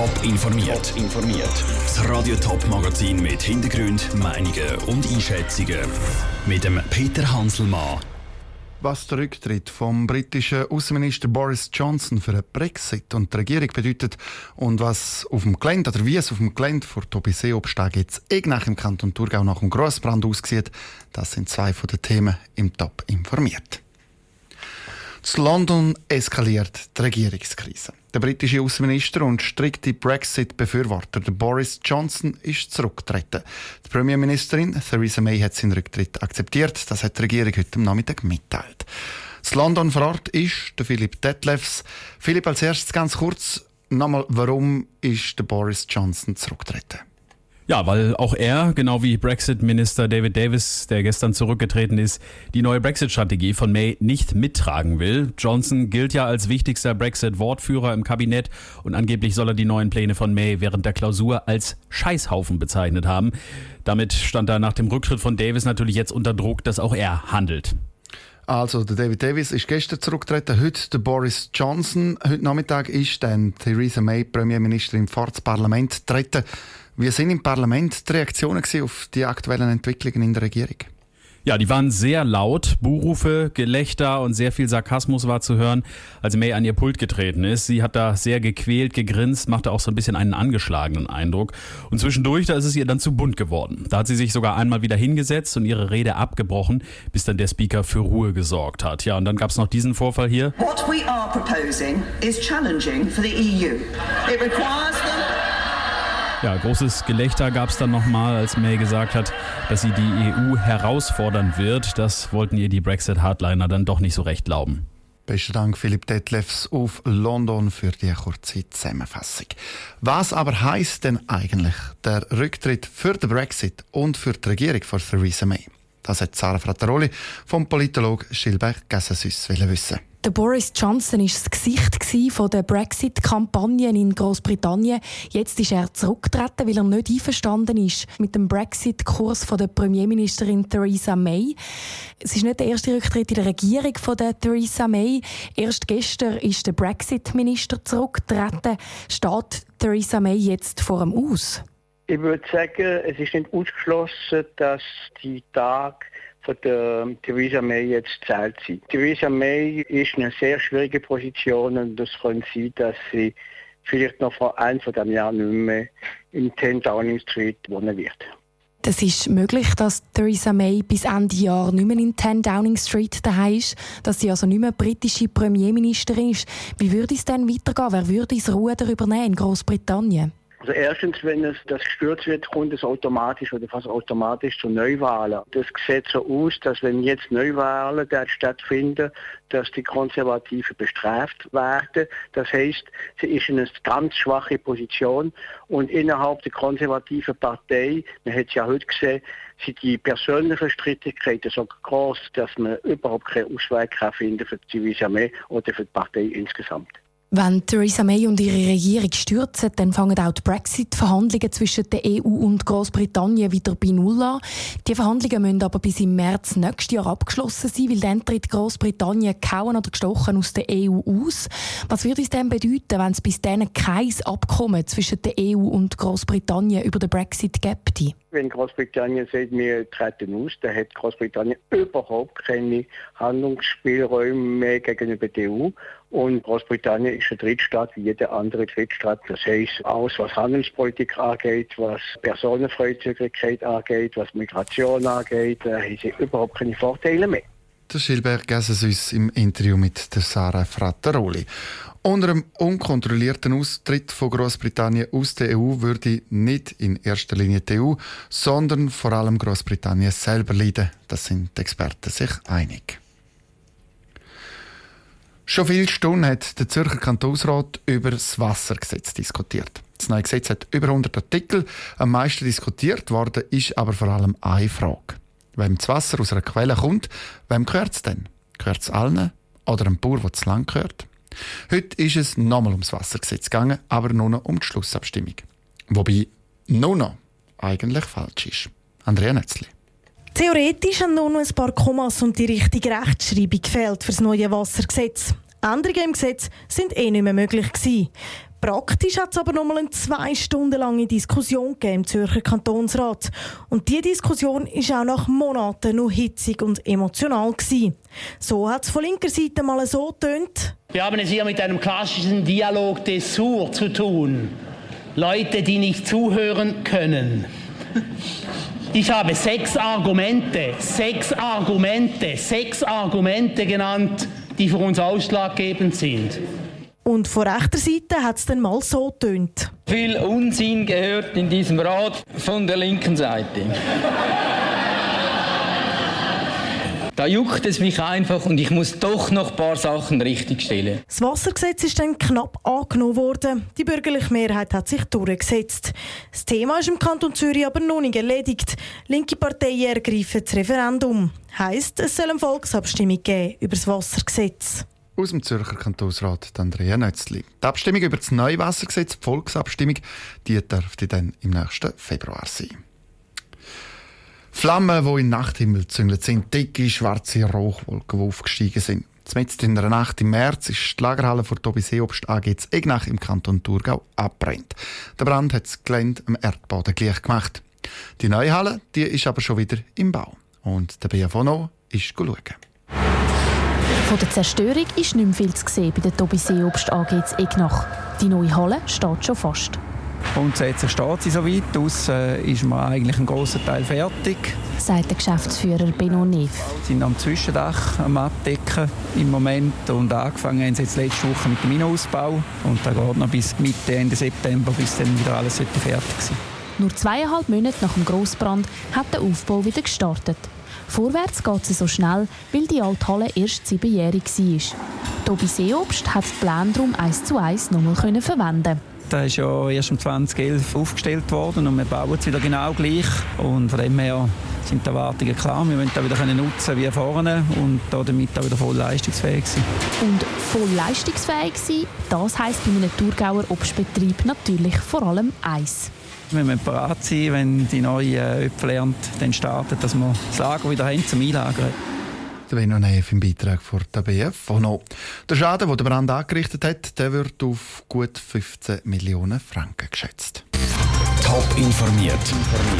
Top informiert. informiert. Das Radio Top Magazin mit Hintergrund, Meinungen und Einschätzungen mit dem Peter Hanselmann. Was der Rücktritt vom britischen Außenminister Boris Johnson für den Brexit und die Regierung bedeutet und was auf dem Gelände oder wie es auf dem Gelände vor Tobi Seeobstag jetzt nach im Kanton Thurgau nach dem Grossbrand aussieht, das sind zwei von den Themen im Top informiert. In London eskaliert die Regierungskrise. Der britische Außenminister und strikte Brexit-Befürworter Boris Johnson ist zurückgetreten. Die Premierministerin Theresa May hat seinen Rücktritt akzeptiert. Das hat die Regierung heute am Nachmittag mitteilt. In London vor Ort ist der Philipp Detlefs. Philipp, als erstes ganz kurz nochmal, warum ist der Boris Johnson zurückgetreten? Ja, weil auch er, genau wie Brexit-Minister David Davis, der gestern zurückgetreten ist, die neue Brexit-Strategie von May nicht mittragen will. Johnson gilt ja als wichtigster Brexit-Wortführer im Kabinett und angeblich soll er die neuen Pläne von May während der Klausur als Scheißhaufen bezeichnet haben. Damit stand er nach dem Rücktritt von Davis natürlich jetzt unter Druck, dass auch er handelt. Also, der David Davis ist gestern zurückgetreten, heute der Boris Johnson. Heute Nachmittag ist dann Theresa May, Premierministerin, vor das Parlament getreten. Wie sind im Parlament die Reaktionen auf die aktuellen Entwicklungen in der Regierung? Ja, die waren sehr laut. Buhrufe, Gelächter und sehr viel Sarkasmus war zu hören, als May an ihr Pult getreten ist. Sie hat da sehr gequält, gegrinst, machte auch so ein bisschen einen angeschlagenen Eindruck. Und zwischendurch, da ist es ihr dann zu bunt geworden. Da hat sie sich sogar einmal wieder hingesetzt und ihre Rede abgebrochen, bis dann der Speaker für Ruhe gesorgt hat. Ja, und dann gab es noch diesen Vorfall hier. What we are proposing is challenging for the EU. It requires ja, großes Gelächter gab es dann nochmal, als May gesagt hat, dass sie die EU herausfordern wird. Das wollten ihr die Brexit-Hardliner dann doch nicht so recht glauben. Besten Dank, Philipp Detlefs, auf London für die kurze Zusammenfassung. Was aber heißt denn eigentlich der Rücktritt für den Brexit und für die Regierung von Theresa May? Das hat Sarah Frattaroli vom Politolog Gilbert Gassasüss wissen. Der Boris Johnson war das Gesicht der Brexit-Kampagne in Großbritannien. Jetzt ist er zurückgetreten, weil er nicht einverstanden ist mit dem Brexit-Kurs der Premierministerin Theresa May. Es ist nicht der erste Rücktritt in der Regierung von der Theresa May. Erst gestern ist der Brexit-Minister zurückgetreten. Steht Theresa May jetzt vor dem Aus? Ich würde sagen, es ist nicht ausgeschlossen, dass die Tag von der Theresa May jetzt zählt sind. Theresa May ist in einer sehr schwierigen Position und es kann sein, dass sie vielleicht noch vor ein von Jahr nicht mehr in 10 Downing Street wohnen wird. Das ist möglich, dass Theresa May bis Ende Jahr nicht mehr in 10 Downing Street daheim ist, dass sie also nicht mehr britische Premierministerin ist. Wie würde es dann weitergehen? Wer würde das Ruder übernehmen in Großbritannien? Also erstens, wenn es das gestürzt wird, kommt es automatisch oder fast automatisch zu Neuwahlen. Das sieht so aus, dass wenn jetzt Neuwahlen stattfinden, dass die Konservativen bestraft werden. Das heißt, sie ist in einer ganz schwache Position und innerhalb der konservativen Partei, man hat es ja heute gesehen, sind die persönlichen Streitigkeiten so groß, dass man überhaupt keinen Ausweg finden kann für die May oder für die Partei insgesamt. Wenn Theresa May und ihre Regierung stürzen, dann fangen auch die Brexit-Verhandlungen zwischen der EU und Großbritannien wieder bei Null an. Die Verhandlungen müssen aber bis im März nächstes Jahr abgeschlossen sein, weil dann tritt Großbritannien kaum oder gestochen aus der EU aus. Was würde es denn bedeuten, wenn es bis dann kein Abkommen zwischen der EU und Großbritannien über den Brexit gibt? Wenn Großbritannien sagt, wir treten aus, dann hat Großbritannien überhaupt keine Handlungsspielräume mehr gegenüber der EU. Und Großbritannien ist ein Drittstaat wie jeder andere Drittstaat. Das heißt, alles was Handelspolitik angeht, was Personenfreizügigkeit angeht, was Migration angeht, da haben sie überhaupt keine Vorteile mehr. Der Gilbert Gessensus im Interview mit der Sarah Frattaroli. Unter einem unkontrollierten Austritt von Großbritannien aus der EU würde nicht in erster Linie die EU, sondern vor allem Großbritannien selber leiden. Das sind die Experten sich einig. Schon viele Stunden hat der Zürcher Kantonsrat über das Wassergesetz diskutiert. Das neue Gesetz hat über 100 Artikel. Am meisten diskutiert worden ist aber vor allem eine Frage. Wenn das Wasser aus einer Quelle kommt, wem gehört es denn? Gehört es allen oder einem Bauer, der zu lang gehört? Heute ist es nochmal ums Wassergesetz gegangen, aber nur noch um die Schlussabstimmung. Wobei nur noch eigentlich falsch ist. Andrea Netzli. Theoretisch haben nur noch ein paar Kommas und die richtige Rechtschreibung gefehlt für das neue Wassergesetz. Änderungen im Gesetz sind eh nicht mehr möglich gewesen. Praktisch hat es aber noch mal eine zwei Stunden lange Diskussion im Zürcher Kantonsrat. Und diese Diskussion ist auch nach Monaten noch hitzig und emotional gewesen. So hat es von linker Seite mal so tönt. Wir haben es hier mit einem klassischen Dialog des Sur zu tun. Leute, die nicht zuhören können. Ich habe sechs Argumente, sechs Argumente, sechs Argumente genannt, die für uns ausschlaggebend sind. Und von rechter Seite hat es dann mal so tönt. Viel Unsinn gehört in diesem Rat von der linken Seite. Da juckt es mich einfach und ich muss doch noch ein paar Sachen richtigstellen. Das Wassergesetz ist dann knapp angenommen worden. Die bürgerliche Mehrheit hat sich durchgesetzt. Das Thema ist im Kanton Zürich aber noch nicht erledigt. Linke Parteien ergreifen das Referendum. Heißt, es soll eine Volksabstimmung geben über das Wassergesetz. Aus dem Zürcher Kantonsrat Andrea Nötzli. Die Abstimmung über das neue Wassergesetz, die Volksabstimmung, die dürfte dann im nächsten Februar sein. Flammen, die in Nachthimmel gezüngelt sind, dicke, schwarze Rauchwolken, die aufgestiegen sind. Mitten in der Nacht im März ist die Lagerhalle für Tobi Seeobst AG in Egnach im Kanton Thurgau abbrennt. Der Brand hat das Gelände am Erdboden gleich gemacht. Die neue Halle die ist aber schon wieder im Bau. Und der BFONO ist schauen. Von der Zerstörung ist nicht mehr viel zu sehen bei der Tobi Seeobst AG in Egnach. Die neue Halle steht schon fast. Grundsätzlich steht sie so weit. Aus äh, ist man eigentlich ein großer Teil fertig. Sagt der Geschäftsführer Benno Neff. Wir sind am Zwischendach am Abdecken im Moment und angefangen haben sie jetzt letzte Woche mit dem Innenausbau. Und da geht noch bis Mitte, Ende September, bis dann wieder alles fertig sein Nur zweieinhalb Monate nach dem Grossbrand hat der Aufbau wieder gestartet. Vorwärts geht es so schnell, weil die Althalle erst siebenjährig war. Tobi Seeobst hat die Pläne darum eins zu eins nochmal verwenden der ist ja erst um 2011 aufgestellt worden und wir bauen es wieder genau gleich. Und von dem her sind die Erwartungen klar. Wir wollen das wieder nutzen wie vorne und damit auch wieder voll leistungsfähig sein. Und voll leistungsfähig sein, das heisst bei einem Thurgauer Obstbetrieb natürlich vor allem eins. Wir müssen bereit sein, wenn die neue Öpfelernte dann startet, dass wir das Lager wieder haben zum Einlagern. Der Benno Neff im Beitrag vor der BF. Der Schaden, den der Brand angerichtet hat, der wird auf gut 15 Millionen Franken geschätzt. Top informiert,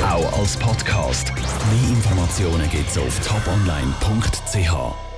auch als Podcast. Mehr Informationen gibt es auf toponline.ch.